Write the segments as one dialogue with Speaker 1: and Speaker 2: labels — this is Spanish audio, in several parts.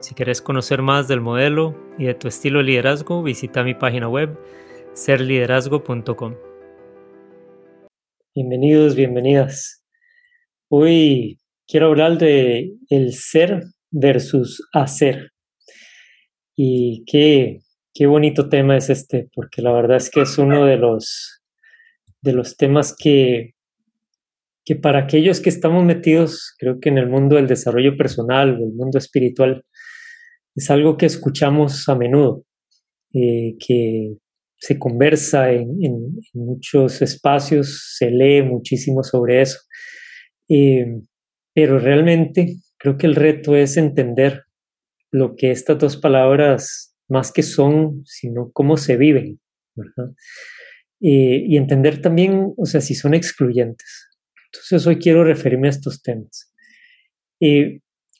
Speaker 1: Si quieres conocer más del modelo y de tu estilo de liderazgo, visita mi página web serliderazgo.com. Bienvenidos, bienvenidas. Hoy quiero hablar de el ser versus hacer. Y qué, qué bonito tema es este, porque la verdad es que es uno de los, de los temas que, que para aquellos que estamos metidos, creo que en el mundo del desarrollo personal el mundo espiritual, es algo que escuchamos a menudo, eh, que se conversa en, muchos espacios, se lee muchísimo sobre eso. Eh, pero realmente creo que el reto es entender lo que estas dos palabras más que son, sino cómo se viven, eh, y entender también, o sea, si son excluyentes. Entonces hoy quiero referirme a estos temas.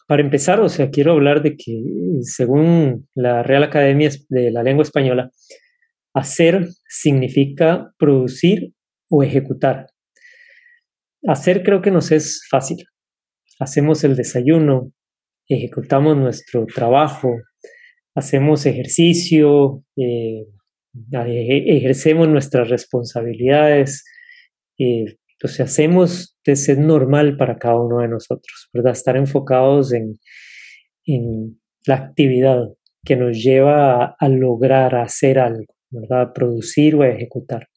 Speaker 1: Para empezar, o sea, quiero hablar de que según la Real Academia de la Lengua Española, hacer significa producir o ejecutar. Hacer creo que nos es fácil. Hacemos el desayuno, ejecutamos nuestro trabajo, hacemos ejercicio, eh, ejercemos nuestras responsabilidades, eh, entonces hacemos de ser normal para cada uno de nosotros, ¿verdad? Estar enfocados en, la actividad que nos lleva a, lograr, a hacer algo, ¿verdad? A producir o a ejecutar.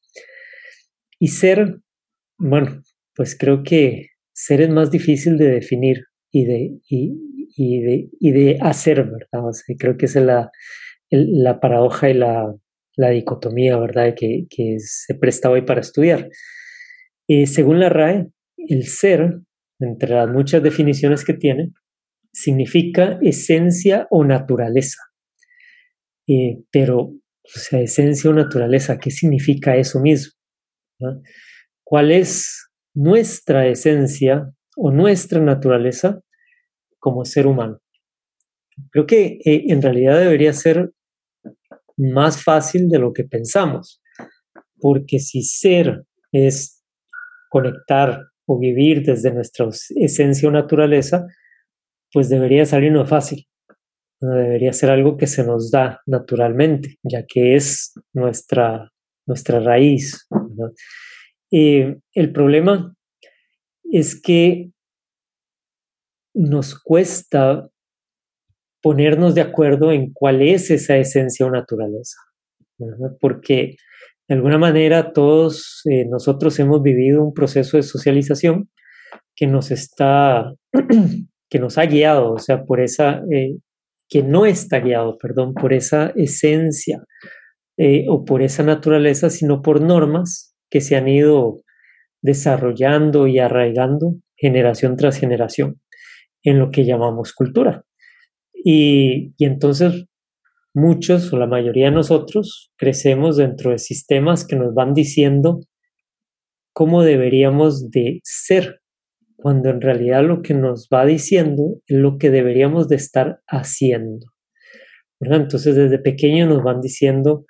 Speaker 1: Y ser, bueno, pues creo que ser es más difícil de definir y de, y, de, hacer, ¿verdad? creo que es la, la paradoja y la, dicotomía, ¿verdad? Que, que se presta hoy para estudiar. Según la RAE, el ser, entre las muchas definiciones que tiene, significa esencia o naturaleza. Eh, pero, o sea, esencia o naturaleza, ¿qué significa eso mismo? ¿Cuál es nuestra esencia o nuestra naturaleza como ser humano? Creo que eh, en realidad debería ser más fácil de lo que pensamos, porque si ser es conectar o vivir desde nuestra esencia o naturaleza, pues debería salirnos fácil. No debería ser algo que se nos da naturalmente, ya que es nuestra, nuestra raíz. el problema es que nos cuesta ponernos de acuerdo en cuál es esa esencia o naturaleza, porque de alguna manera todos eh, nosotros hemos vivido un proceso de socialización que nos está, que nos ha guiado, o sea, por esa, eh, que no está guiado, perdón, por esa esencia eh, o por esa naturaleza, sino por normas que se han ido desarrollando y arraigando generación tras generación en lo que llamamos cultura. Y, y entonces muchos o la mayoría de nosotros crecemos dentro de sistemas que nos van diciendo cómo deberíamos de ser, cuando en realidad lo que nos va diciendo es lo que deberíamos de estar haciendo. Entonces desde pequeño nos van diciendo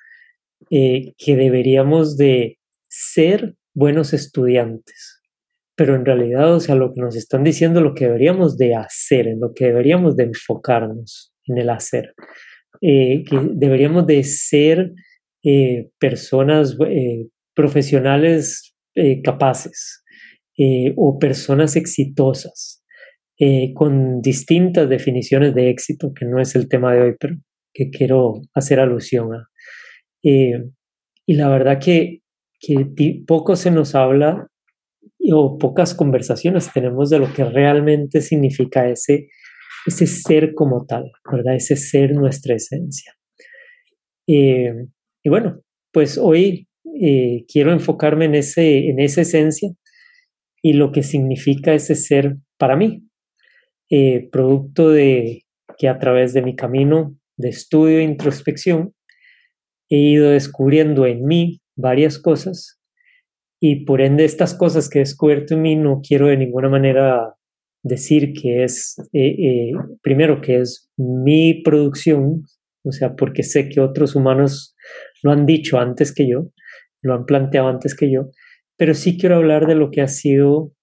Speaker 1: eh, que deberíamos de ser buenos estudiantes, pero en realidad, o sea, lo que nos están diciendo, lo que deberíamos de hacer, en lo que deberíamos de enfocarnos en el hacer. Eh, que deberíamos de ser eh, personas eh, profesionales capaces o personas exitosas con distintas definiciones de éxito, que no es el tema de hoy, pero que quiero hacer alusión a. y la verdad que, que poco se nos habla o pocas conversaciones tenemos de lo que realmente significa ese ese ser como tal, ¿verdad? Ese ser nuestra esencia. Eh, y bueno, pues hoy eh, quiero enfocarme en, ese, en esa esencia y lo que significa ese ser para mí, eh, producto de que a través de mi camino de estudio e introspección, he ido descubriendo en mí varias cosas y por ende estas cosas que he descubierto en mí no quiero de ninguna manera decir que es, eh, eh, primero, que es mi producción, o sea, porque sé que otros humanos lo han dicho antes que yo, lo han planteado antes que yo, pero sí quiero hablar de lo que ha sido,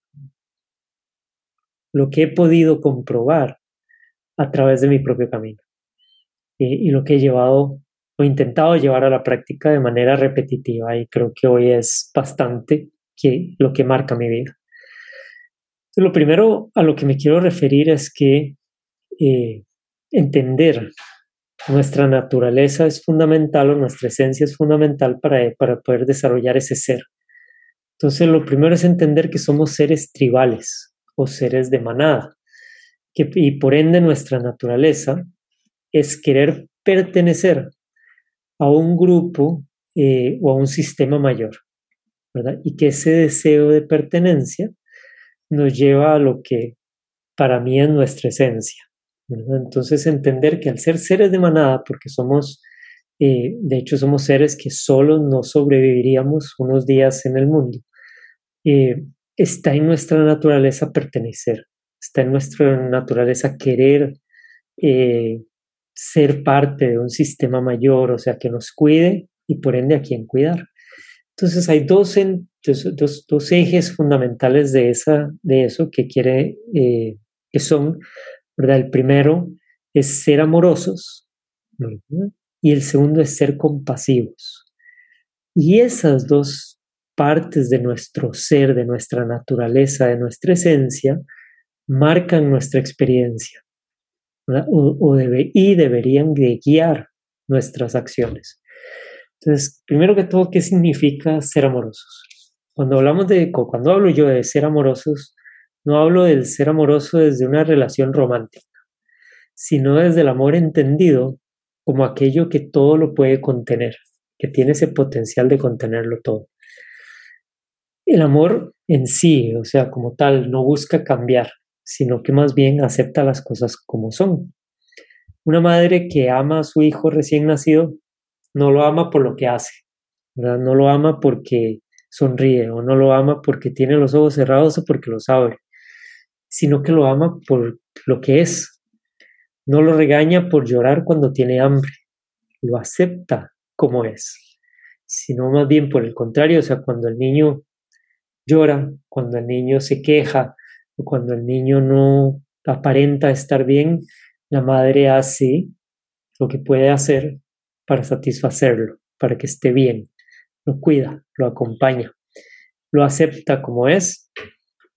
Speaker 1: lo que he podido comprobar a través de mi propio camino y, lo que he llevado o intentado llevar a la práctica de manera repetitiva y creo que hoy es bastante que, lo que marca mi vida. Lo primero a lo que me quiero referir es que eh, entender nuestra naturaleza es fundamental o nuestra esencia es fundamental para, para poder desarrollar ese ser. Entonces, lo primero es entender que somos seres tribales o seres de manada, y por ende nuestra naturaleza es querer pertenecer a un grupo eh, o a un sistema mayor. Y que ese deseo de pertenencia nos lleva a lo que para mí es nuestra esencia. Entonces entender que al ser seres de manada, porque somos, eh, de hecho somos seres que solo no sobreviviríamos unos días en el mundo, eh, está en nuestra naturaleza pertenecer, está en nuestra naturaleza querer eh, ser parte de un sistema mayor, o sea, que nos cuide y por ende a quien cuidar. Entonces hay dos, dos, dos ejes fundamentales de, esa, de eso que quiere, que son el primero es ser amorosos y el segundo es ser compasivos. Y esas dos partes de nuestro ser, de nuestra naturaleza, de nuestra esencia, marcan nuestra experiencia y deberían de guiar nuestras acciones. Entonces, primero que todo, ¿qué significa ser amorosos? Cuando hablamos de, cuando hablo yo de ser amorosos, no hablo del ser amoroso desde una relación romántica, sino desde el amor entendido como aquello que todo lo puede contener, que tiene ese potencial de contenerlo todo. El amor en sí, o sea, como tal, no busca cambiar, sino que más bien acepta las cosas como son. Una madre que ama a su hijo recién nacido no lo ama por lo que hace, no lo ama porque sonríe o no lo ama porque tiene los ojos cerrados o porque los abre sino que lo ama por lo que es. No lo regaña por llorar cuando tiene hambre, lo acepta como es, sino más bien por el contrario, o sea, cuando el niño llora, cuando el niño se queja o cuando el niño no aparenta estar bien, la madre hace lo que puede hacer para satisfacerlo, para que esté bien, lo cuida, lo acompaña, lo acepta como es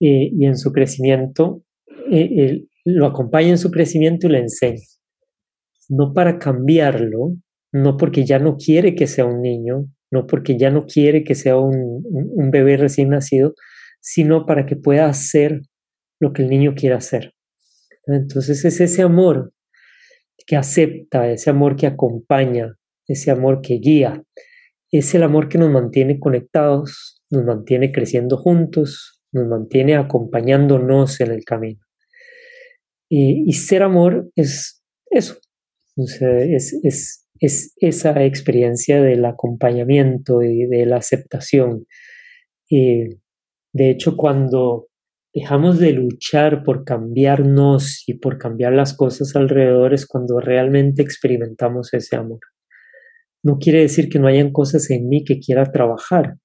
Speaker 1: eh, y en su crecimiento, eh, lo acompaña en su crecimiento y le enseña. No para cambiarlo, no porque ya no quiere que sea un niño, no porque ya no quiere que sea un, un bebé recién nacido, sino para que pueda hacer lo que el niño quiera hacer. Entonces es ese amor que acepta, ese amor que acompaña, ese amor que guía, es el amor que nos mantiene conectados, nos mantiene creciendo juntos, nos mantiene acompañándonos en el camino. Y, ser amor es eso, es, es, es, esa experiencia del acompañamiento y de la aceptación. Y de hecho, cuando dejamos de luchar por cambiarnos y por cambiar las cosas alrededor es cuando realmente experimentamos ese amor. No quiere decir que no hayan cosas en mí que quiera trabajar,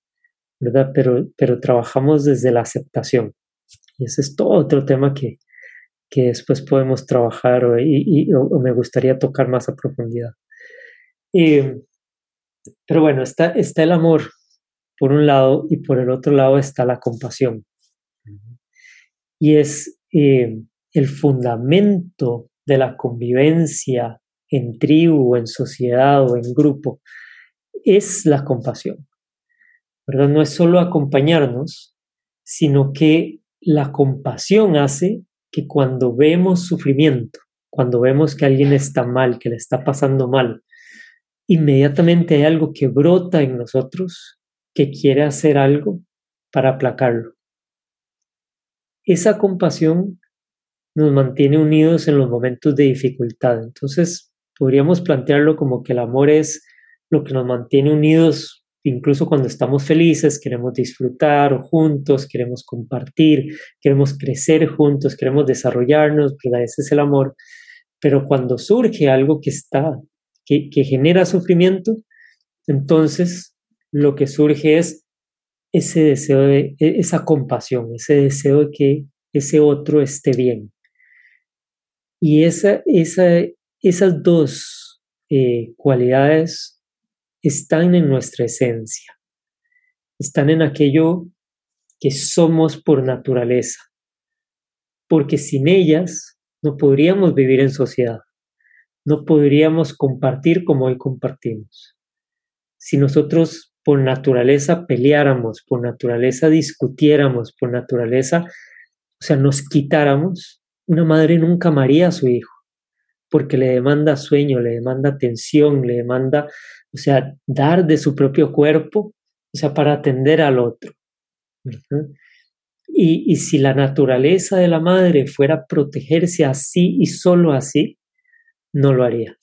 Speaker 1: ¿verdad? Pero, pero trabajamos desde la aceptación. Y ese es todo otro tema que, que después podemos trabajar o, y, me gustaría tocar más a profundidad. pero bueno, está, está el amor por un lado y por el otro lado está la compasión. Y es eh, el fundamento de la convivencia en tribu, en sociedad o en grupo, es la compasión. ¿verdad? No es solo acompañarnos, sino que la compasión hace que cuando vemos sufrimiento, cuando vemos que alguien está mal, que le está pasando mal, inmediatamente hay algo que brota en nosotros que quiere hacer algo para aplacarlo. Esa compasión nos mantiene unidos en los momentos de dificultad. Entonces, podríamos plantearlo como que el amor es lo que nos mantiene unidos incluso cuando estamos felices, queremos disfrutar juntos, queremos compartir, queremos crecer juntos, queremos desarrollarnos, ¿verdad? Ese es el amor. Pero cuando surge algo que está, que, que genera sufrimiento, entonces lo que surge es ese deseo de, e, esa compasión, ese deseo de que ese otro esté bien. Y esa, esa, esas dos eh, cualidades están en nuestra esencia, están en aquello que somos por naturaleza, porque sin ellas no podríamos vivir en sociedad, no podríamos compartir como hoy compartimos. Si nosotros por naturaleza peleáramos, por naturaleza discutiéramos, por naturaleza, o sea, nos quitáramos, una madre nunca amaría a su hijo, porque le demanda sueño, le demanda atención, le demanda, o sea, dar de su propio cuerpo, o sea, para atender al otro. Y, y si la naturaleza de la madre fuera protegerse así y solo así, no lo haría.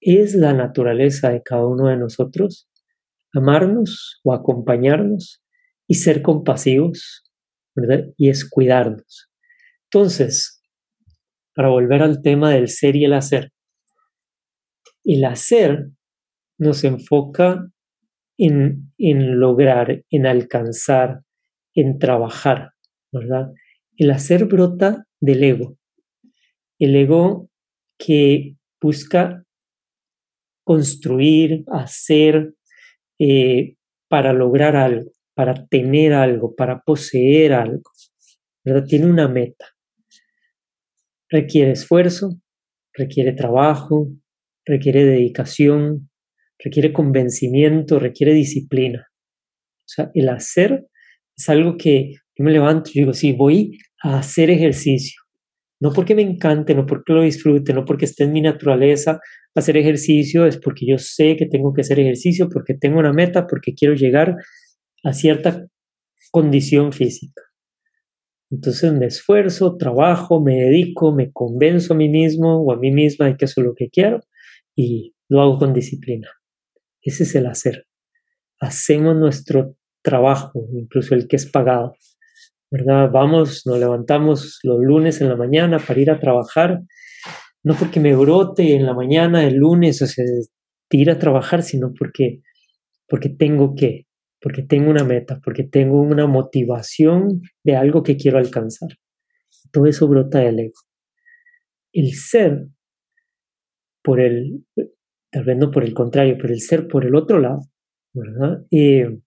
Speaker 1: Es la naturaleza de cada uno de nosotros amarnos o acompañarnos y ser compasivos, ¿verdad? Y es cuidarnos. Entonces, para volver al tema del ser y el hacer, el hacer nos enfoca en, lograr, en alcanzar, en trabajar, ¿verdad? El hacer brota del ego. El ego que busca construir, hacer, eh, para lograr algo, para tener algo, para poseer algo. ¿verdad? Tiene una meta. Requiere esfuerzo, requiere trabajo, requiere dedicación, requiere convencimiento, requiere disciplina. O sea, el hacer es algo que yo me levanto y digo, sí, voy a hacer ejercicio. No porque me encante, no porque lo disfrute, no porque esté en mi naturaleza hacer ejercicio, es porque yo sé que tengo que hacer ejercicio, porque tengo una meta, porque quiero llegar a cierta condición física. Entonces me esfuerzo, trabajo, me dedico, me convenzo a mí mismo o a mí misma de que eso es lo que quiero y lo hago con disciplina. Ese es el hacer. Hacemos nuestro trabajo, incluso el que es pagado. ¿verdad? Vamos, nos levantamos los lunes en la mañana para ir a trabajar, no porque me brote en la mañana el lunes, o sea, ir a trabajar, sino porque, porque tengo que, porque tengo una meta, porque tengo una motivación de algo que quiero alcanzar. Todo eso brota del ego. El ser, por el, tal vez no por el contrario, pero el ser por el otro lado, ¿verdad? Eh,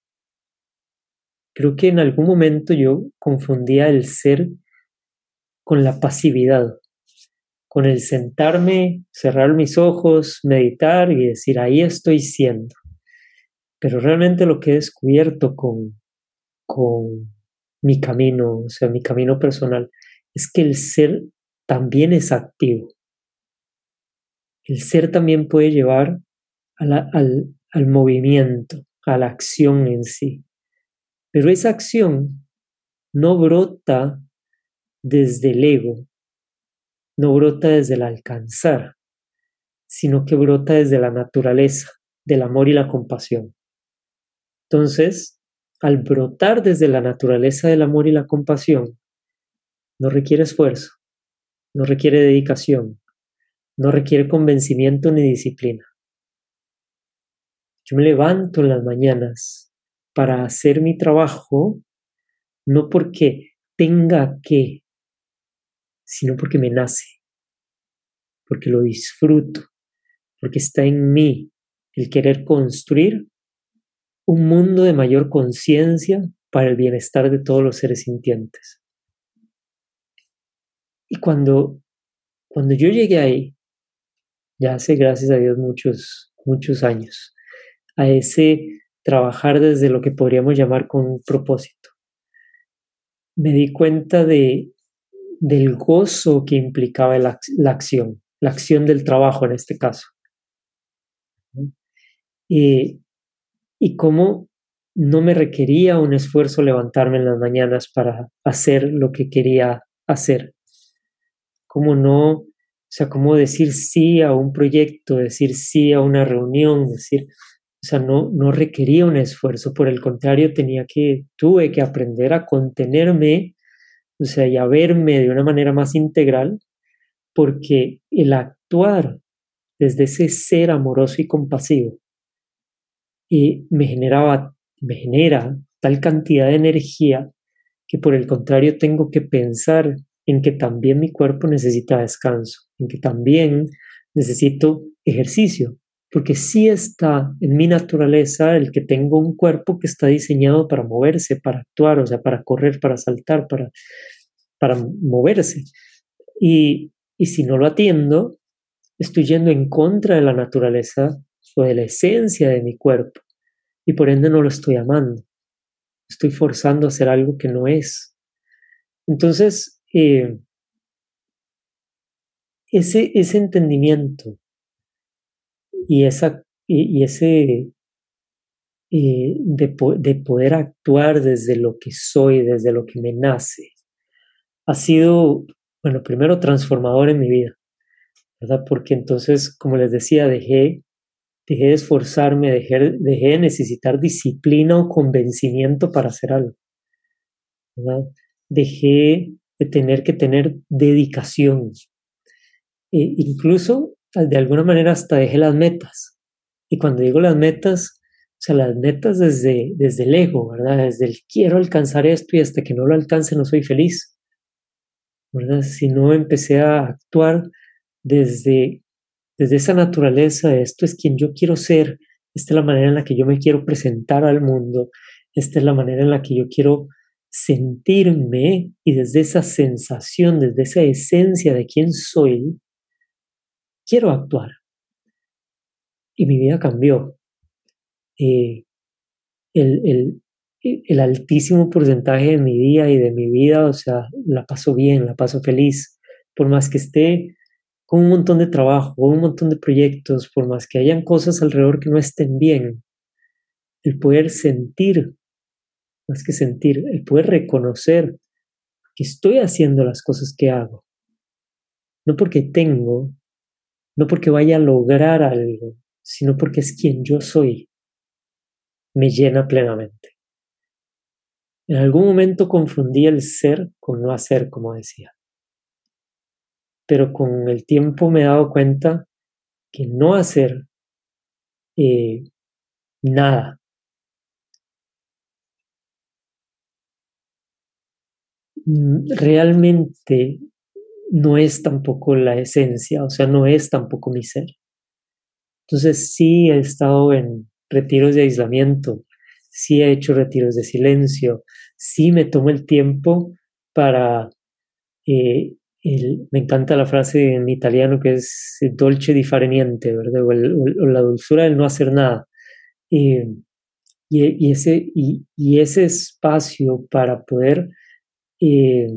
Speaker 1: Creo que en algún momento yo confundía el ser con la pasividad, con el sentarme, cerrar mis ojos, meditar y decir, ahí estoy siendo. Pero realmente lo que he descubierto con, con mi camino, o sea, mi camino personal, es que el ser también es activo. El ser también puede llevar al, al movimiento, a la acción en sí. Pero esa acción no brota desde el ego, no brota desde el alcanzar, sino que brota desde la naturaleza del amor y la compasión. Entonces, al brotar desde la naturaleza del amor y la compasión, no requiere esfuerzo, no requiere dedicación, no requiere convencimiento ni disciplina. Yo me levanto en las mañanas para hacer mi trabajo, no porque tenga que, sino porque me nace, porque lo disfruto, porque está en mí el querer construir un mundo de mayor conciencia para el bienestar de todos los seres sintientes. Y cuando, cuando yo llegué ahí, ya hace gracias a Dios muchos, muchos años, a ese trabajar desde lo que podríamos llamar con un propósito. Me di cuenta de, del gozo que implicaba la, acción, la acción del trabajo en este caso. Y, y cómo no me requería un esfuerzo levantarme en las mañanas para hacer lo que quería hacer. Como no, O sea, cómo decir sí a un proyecto, decir sí a una reunión, decir, o sea, no, no requería un esfuerzo, por el contrario, tenía que, tuve que aprender a contenerme, o sea, y a verme de una manera más integral, porque el actuar desde ese ser amoroso y compasivo y me generaba, me genera tal cantidad de energía que por el contrario tengo que pensar en que también mi cuerpo necesita descanso, en que también necesito ejercicio, porque sí está en mi naturaleza el que tengo un cuerpo que está diseñado para moverse, para actuar, o sea, para correr, para saltar, para, para moverse. Y, y si no lo atiendo, estoy yendo en contra de la naturaleza o de la esencia de mi cuerpo y por ende no lo estoy amando. Estoy forzando a hacer algo que no es. Entonces, eh, ese, ese entendimiento y, esa, y, ese eh, de, de, poder actuar desde lo que soy, desde lo que me nace, ha sido, bueno, primero transformador en mi vida, ¿verdad? Porque entonces, como les decía, dejé, dejé de esforzarme, dejé, dejé de necesitar disciplina o convencimiento para hacer algo, ¿verdad? Dejé de tener que tener dedicación. E incluso, de alguna manera, hasta dejé las metas. Y cuando digo las metas, o sea, las metas desde, desde el ego, ¿verdad? Desde el quiero alcanzar esto y hasta que no lo alcance no soy feliz. ¿verdad? Sino empecé a actuar desde, desde esa naturaleza esto es quien yo quiero ser, esta es la manera en la que yo me quiero presentar al mundo, esta es la manera en la que yo quiero sentirme y desde esa sensación, desde esa esencia de quién soy, quiero actuar. Y mi vida cambió. Eh, el, el altísimo porcentaje de mi día y de mi vida, o sea, la paso bien, la paso feliz, por más que esté con un montón de trabajo, con un montón de proyectos, por más que hayan cosas alrededor que no estén bien, el poder sentir, más que sentir, el poder reconocer que estoy haciendo las cosas que hago, no porque tengo, no porque vaya a lograr algo, sino porque es quien yo soy, me llena plenamente. En algún momento confundí el ser con no hacer, como decía. Pero con el tiempo me he dado cuenta que no hacer eh, nada mm, realmente no es tampoco la esencia, o sea, no es tampoco mi ser. Entonces sí he estado en retiros de aislamiento, sí he hecho retiros de silencio, sí me tomo el tiempo para... Eh, me encanta la frase en italiano que es dolce di fare niente, ¿verdad? O, la dulzura del no hacer nada. y, ese, y, ese espacio para poder eh,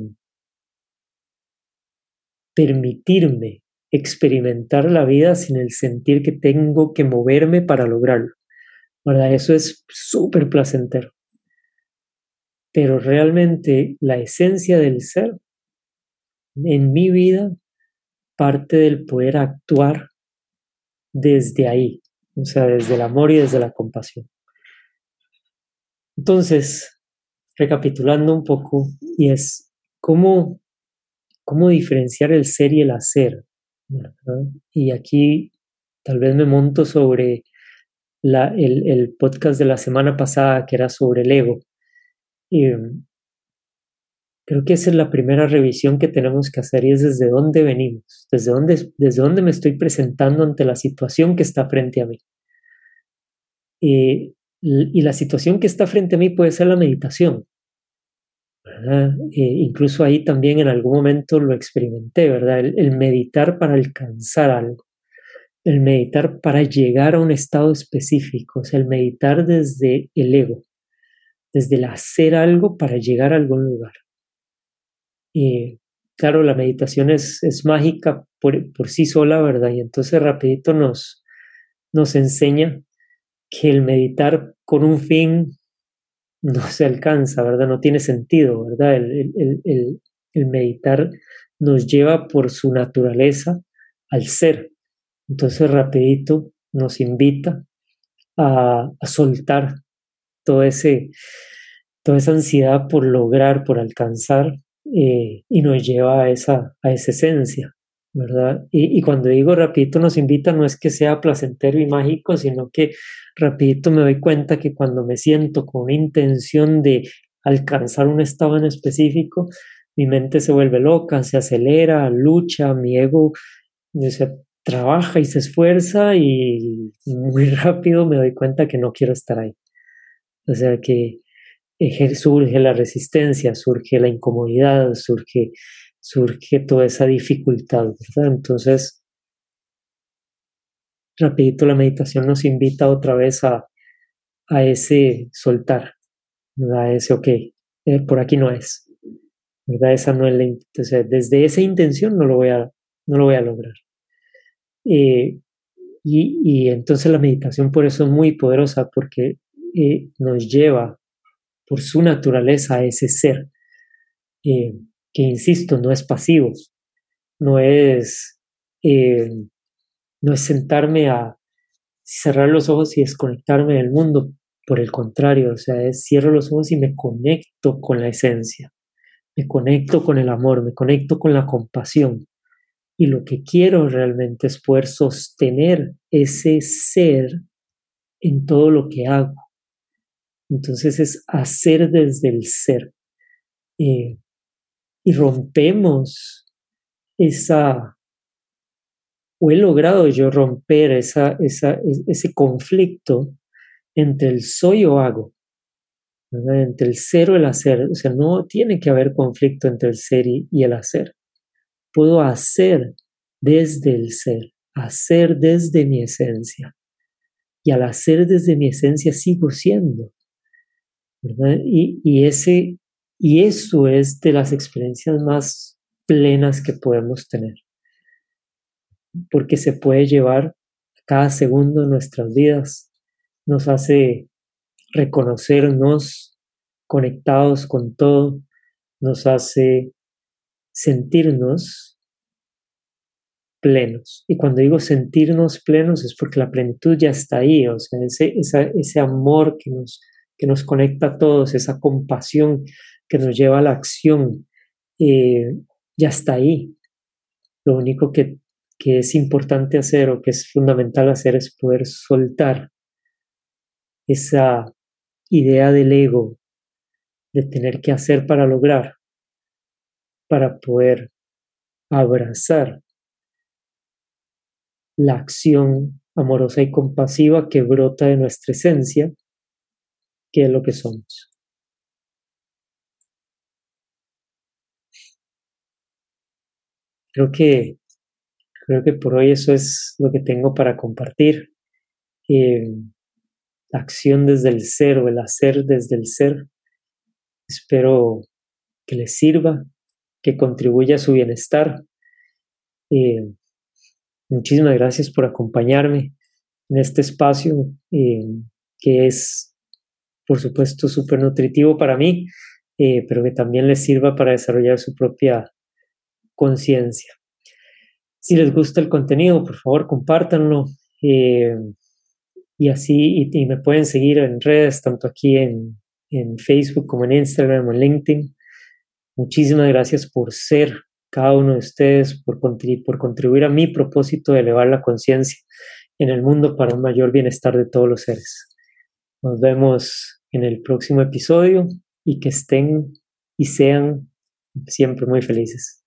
Speaker 1: permitirme experimentar la vida sin el sentir que tengo que moverme para lograrlo. ¿verdad? Eso es súper placentero. Pero realmente la esencia del ser en mi vida parte del poder actuar desde ahí, o sea, desde el amor y desde la compasión. Entonces, recapitulando un poco, y es cómo, cómo diferenciar el ser y el hacer. Y aquí tal vez me monto sobre el, podcast de la semana pasada que era sobre el ego. Mm, creo que esa es la primera revisión que tenemos que hacer y es desde dónde venimos, desde dónde, desde dónde me estoy presentando ante la situación que está frente a mí. Y, la situación que está frente a mí puede ser la meditación. incluso ahí también en algún momento lo experimenté, ¿verdad? el meditar para alcanzar algo el meditar para llegar a un estado específico, o sea, el meditar desde el ego, desde el hacer algo para llegar a algún lugar. Y claro, la meditación es, es mágica por, por, sí sola, ¿verdad? Y entonces rapidito nos, nos enseña que el meditar con un fin no se alcanza, ¿verdad? No tiene sentido, ¿verdad? El, el, meditar nos lleva por su naturaleza al ser. Entonces rapidito nos invita a, soltar ese, toda esa ansiedad por lograr, por alcanzar, eh, y nos lleva a esa, a esa esencia, ¿verdad? Y, y, cuando digo rapidito nos invita, no es que sea placentero y mágico, sino que rapidito me doy cuenta que cuando me siento con una intención de alcanzar un estado en específico, mi mente se vuelve loca, se acelera, lucha, mi ego se trabaja y se esfuerza y muy rápido me doy cuenta que no quiero estar ahí. O sea que surge la resistencia, surge la incomodidad, surge, surge toda esa dificultad. Entonces, rapidito la meditación nos invita otra vez a, a ese soltar, a ese, ok, eh, por aquí no es, ¿verdad? Esa no es la, desde esa intención no lo voy a, no lo voy a lograr. Eh, y, y, entonces la meditación por eso es muy poderosa porque eh, nos lleva por su naturaleza ese ser, eh, que insisto, no es pasivo, no es, no es sentarme a cerrar los ojos y desconectarme del mundo, por el contrario, o sea, es cierro los ojos y me conecto con la esencia, me conecto con el amor, me conecto con la compasión, y lo que quiero realmente es poder sostener ese ser en todo lo que hago. Entonces es hacer desde el ser. Eh, y rompemos esa, o he logrado yo romper esa, ese conflicto entre el soy o hago, entre el ser o el hacer. O sea, no tiene que haber conflicto entre el ser y el hacer puedo hacer desde el ser, hacer desde mi esencia. Y al hacer desde mi esencia sigo siendo. Y, y, ese, y eso es de las experiencias más plenas que podemos tener. Porque se puede llevar cada segundo de nuestras vidas. Nos hace reconocernos conectados con todo. Nos hace sentirnos plenos. Y cuando digo sentirnos plenos es porque la plenitud ya está ahí, o sea, ese, ese amor que nos, que nos conecta a todos, esa compasión que nos lleva a la acción, eh, ya está ahí. Lo único que, que es importante hacer o que es fundamental hacer es poder soltar esa idea del ego de tener que hacer para lograr para poder abrazar la acción amorosa y compasiva que brota de nuestra esencia, que es lo que somos. Creo que, creo que por hoy eso es lo que tengo para compartir. Eh, la acción desde el ser o el hacer desde el ser. Espero que les sirva, que contribuya a su bienestar. Eh, muchísimas gracias por acompañarme en este espacio eh, que es, por supuesto, súper nutritivo para mí, eh, pero que también les sirva para desarrollar su propia conciencia. Si les gusta el contenido, por favor, compártanlo. y así, y, me pueden seguir en redes, tanto aquí en, en Facebook como en Instagram o en LinkedIn. Muchísimas gracias por ser cada uno de ustedes, por, por contribuir a mi propósito de elevar la conciencia en el mundo para un mayor bienestar de todos los seres. Nos vemos en el próximo episodio y que estén y sean siempre muy felices.